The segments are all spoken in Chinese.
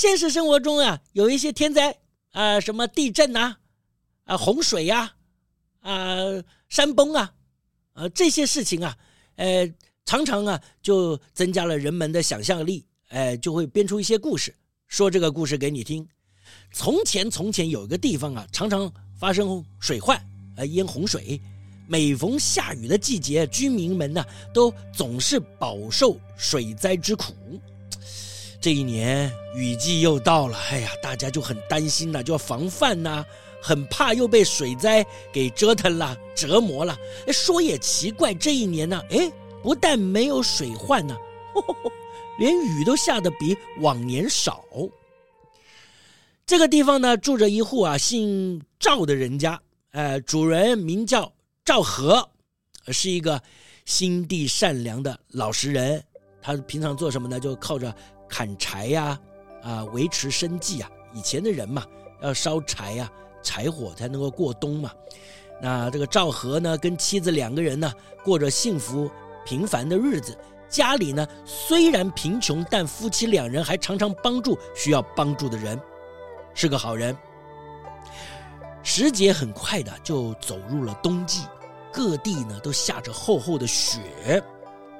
现实生活中啊，有一些天灾啊、什么地震呐，啊洪水呀，啊山崩啊，啊这些事情啊，呃常常啊就增加了人们的想象力，呃就会编出一些故事，说这个故事给你听。从前从前有一个地方啊，常常发生水患，呃淹洪水，每逢下雨的季节，居民们呢都总是饱受水灾之苦。这一年雨季又到了，哎呀，大家就很担心呐，就要防范呐，很怕又被水灾给折腾了、折磨了。说也奇怪，这一年呢，哎，不但没有水患呢，连雨都下得比往年少。这个地方呢，住着一户啊姓赵的人家，呃，主人名叫赵和，是一个心地善良的老实人。他平常做什么呢？就靠着。砍柴呀，啊，维持生计啊。以前的人嘛，要烧柴呀，柴火才能够过冬嘛。那这个赵和呢，跟妻子两个人呢，过着幸福平凡的日子。家里呢，虽然贫穷，但夫妻两人还常常帮助需要帮助的人，是个好人。时节很快的就走入了冬季，各地呢都下着厚厚的雪。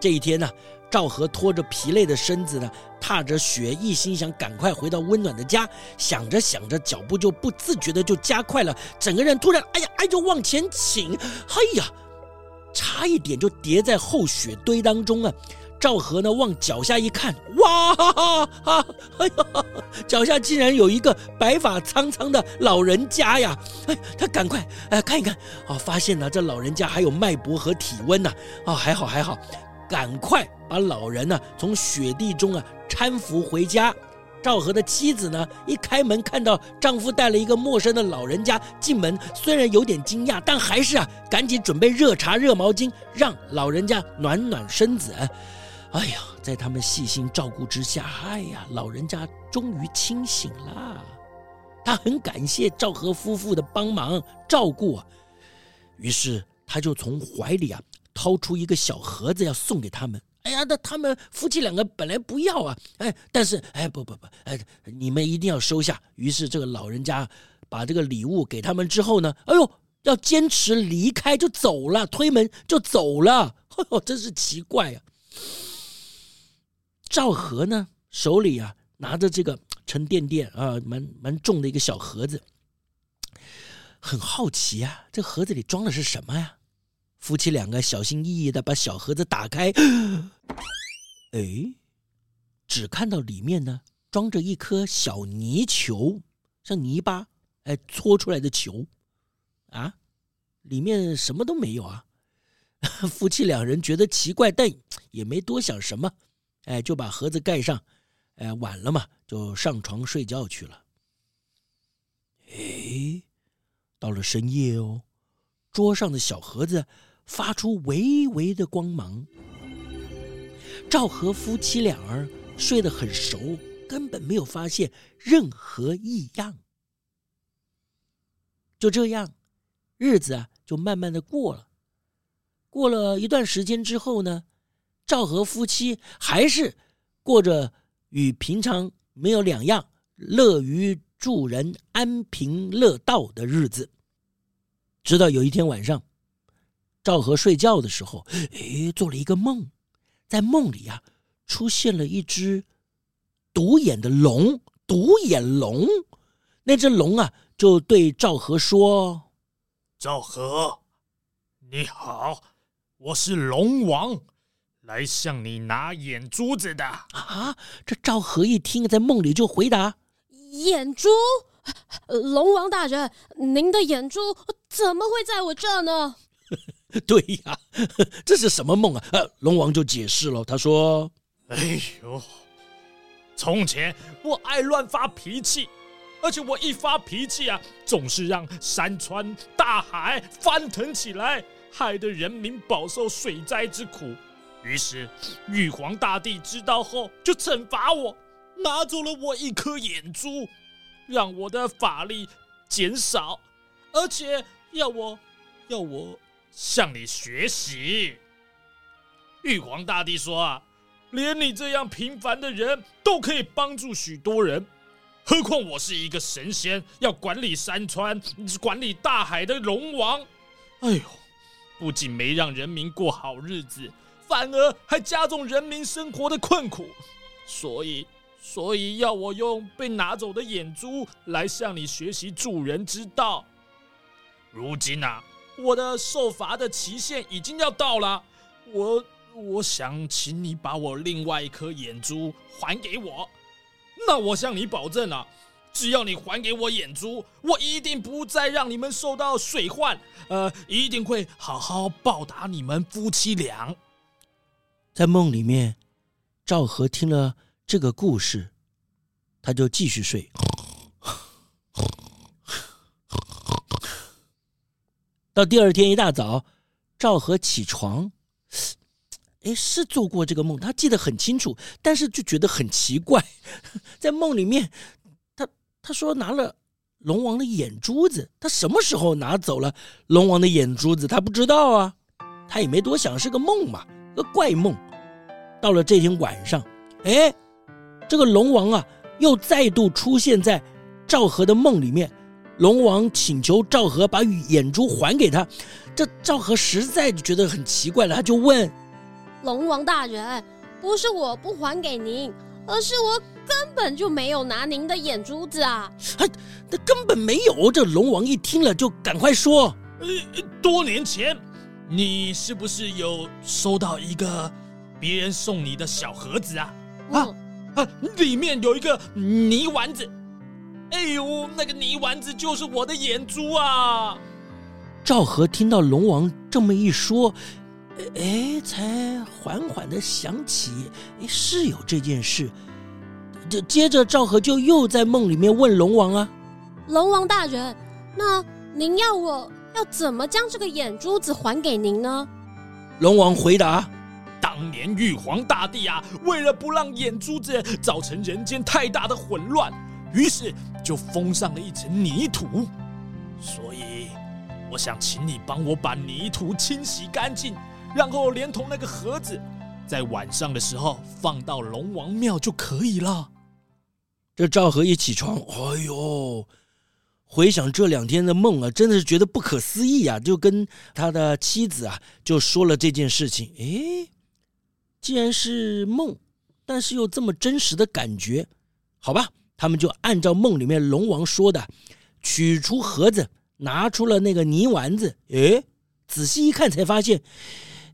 这一天呢，赵和拖着疲累的身子呢，踏着雪，一心想赶快回到温暖的家。想着想着，脚步就不自觉的就加快了，整个人突然，哎呀，哎，就往前倾，哎呀，差一点就跌在厚雪堆当中啊！赵和呢，往脚下一看，哇哈哈哈，哎呀，脚下竟然有一个白发苍苍的老人家呀！哎，他赶快哎看一看，哦，发现呢，这老人家还有脉搏和体温呢，哦，还好还好。赶快把老人呢从雪地中啊搀扶回家。赵和的妻子呢一开门看到丈夫带了一个陌生的老人家进门，虽然有点惊讶，但还是啊赶紧准备热茶、热毛巾，让老人家暖暖身子。哎呀，在他们细心照顾之下，哎呀，老人家终于清醒了。他很感谢赵和夫妇的帮忙照顾，于是他就从怀里啊。掏出一个小盒子要送给他们，哎呀，那他们夫妻两个本来不要啊，哎，但是哎，不不不，哎，你们一定要收下。于是这个老人家把这个礼物给他们之后呢，哎呦，要坚持离开就走了，推门就走了，哎呦，真是奇怪啊。赵和呢手里啊拿着这个沉甸甸啊蛮蛮重的一个小盒子，很好奇啊，这盒子里装的是什么呀？夫妻两个小心翼翼的把小盒子打开，哎，只看到里面呢装着一颗小泥球，像泥巴哎搓出来的球，啊，里面什么都没有啊。夫妻两人觉得奇怪，但也没多想什么，哎，就把盒子盖上，哎，晚了嘛，就上床睡觉去了。哎，到了深夜哦，桌上的小盒子。发出微微的光芒。赵和夫妻俩儿睡得很熟，根本没有发现任何异样。就这样，日子啊就慢慢的过了。过了一段时间之后呢，赵和夫妻还是过着与平常没有两样，乐于助人、安贫乐道的日子。直到有一天晚上。赵和睡觉的时候，哎，做了一个梦，在梦里啊，出现了一只独眼的龙，独眼龙。那只龙啊，就对赵和说：“赵和，你好，我是龙王，来向你拿眼珠子的。”啊，这赵和一听，在梦里就回答：“眼珠？龙王大人，您的眼珠怎么会在我这呢？对呀，这是什么梦啊？呃，龙王就解释了，他说：“哎呦，从前我爱乱发脾气，而且我一发脾气啊，总是让山川大海翻腾起来，害得人民饱受水灾之苦。于是玉皇大帝知道后，就惩罚我，拿走了我一颗眼珠，让我的法力减少，而且要我要我。”向你学习，玉皇大帝说啊，连你这样平凡的人都可以帮助许多人，何况我是一个神仙，要管理山川、管理大海的龙王。哎呦，不仅没让人民过好日子，反而还加重人民生活的困苦。所以，所以要我用被拿走的眼珠来向你学习助人之道。如今啊。我的受罚的期限已经要到了，我我想请你把我另外一颗眼珠还给我。那我向你保证啊，只要你还给我眼珠，我一定不再让你们受到水患，呃，一定会好好报答你们夫妻俩。在梦里面，赵和听了这个故事，他就继续睡。到第二天一大早，赵和起床，哎，是做过这个梦，他记得很清楚，但是就觉得很奇怪，在梦里面，他他说拿了龙王的眼珠子，他什么时候拿走了龙王的眼珠子？他不知道啊，他也没多想，是个梦嘛，个怪梦。到了这天晚上，哎，这个龙王啊，又再度出现在赵和的梦里面。龙王请求赵和把眼珠还给他，这赵和实在觉得很奇怪了，他就问：“龙王大人，不是我不还给您，而是我根本就没有拿您的眼珠子啊！”他他根本没有。这龙王一听了就赶快说：“呃，多年前，你是不是有收到一个别人送你的小盒子啊？嗯、啊啊，里面有一个泥丸子。”哎呦，那个泥丸子就是我的眼珠啊！赵和听到龙王这么一说，哎，才缓缓的想起，哎，是有这件事。这接着赵和就又在梦里面问龙王啊：“龙王大人，那您要我要怎么将这个眼珠子还给您呢？”龙王回答：“当年玉皇大帝啊，为了不让眼珠子造成人间太大的混乱。”于是就封上了一层泥土，所以我想请你帮我把泥土清洗干净，然后连同那个盒子，在晚上的时候放到龙王庙就可以了。这赵和一起床，哎呦，回想这两天的梦啊，真的是觉得不可思议啊！就跟他的妻子啊，就说了这件事情。哎，既然是梦，但是又这么真实的感觉，好吧。他们就按照梦里面龙王说的，取出盒子，拿出了那个泥丸子。诶，仔细一看才发现，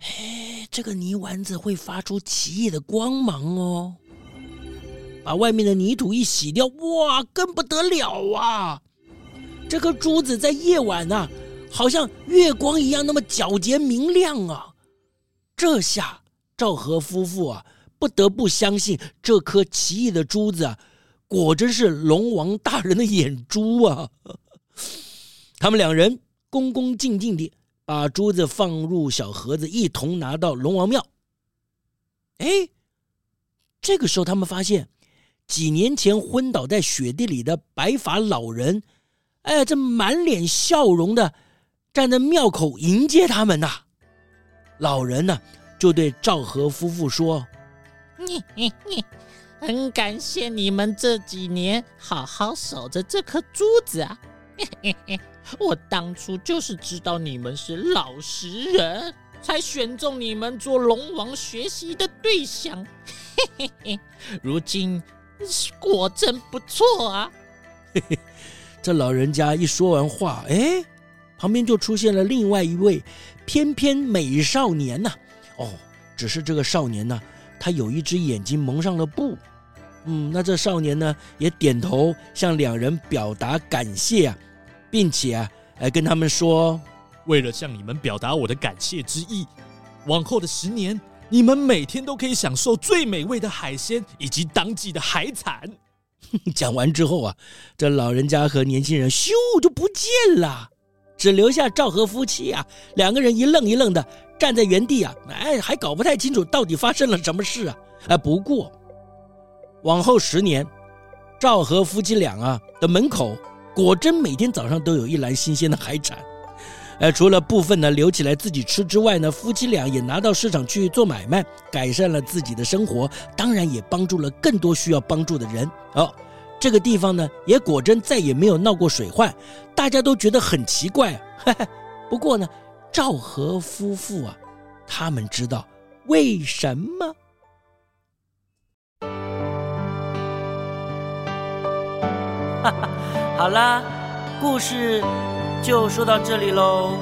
哎，这个泥丸子会发出奇异的光芒哦。把外面的泥土一洗掉，哇，更不得了啊！这颗珠子在夜晚呐、啊，好像月光一样那么皎洁明亮啊。这下赵和夫妇啊，不得不相信这颗奇异的珠子啊。果真是龙王大人的眼珠啊！他们两人恭恭敬敬地把珠子放入小盒子，一同拿到龙王庙。哎，这个时候他们发现，几年前昏倒在雪地里的白发老人，哎，这满脸笑容的站在庙口迎接他们呐。老人呢，就对赵和夫妇说：“你你你。”很感谢你们这几年好好守着这颗珠子啊！我当初就是知道你们是老实人，才选中你们做龙王学习的对象。如今果真不错啊！这老人家一说完话，哎，旁边就出现了另外一位翩翩美少年呐！哦，只是这个少年呢，他有一只眼睛蒙上了布。嗯，那这少年呢也点头向两人表达感谢啊，并且啊，来跟他们说，为了向你们表达我的感谢之意，往后的十年，你们每天都可以享受最美味的海鲜以及当季的海产。讲完之后啊，这老人家和年轻人咻就不见了，只留下赵和夫妻啊，两个人一愣一愣的站在原地啊，哎，还搞不太清楚到底发生了什么事啊。哎，不过往后十年，赵和夫妻俩啊的门口果真每天早上都有一篮新鲜的海产。呃，除了部分呢留起来自己吃之外呢，夫妻俩也拿到市场去做买卖，改善了自己的生活，当然也帮助了更多需要帮助的人。哦，这个地方呢也果真再也没有闹过水患，大家都觉得很奇怪。不过呢，赵和夫妇啊，他们知道为什么。好啦，故事。就说到这里喽。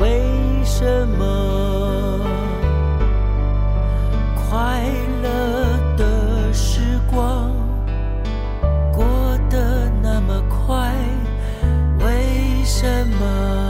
为什么什么？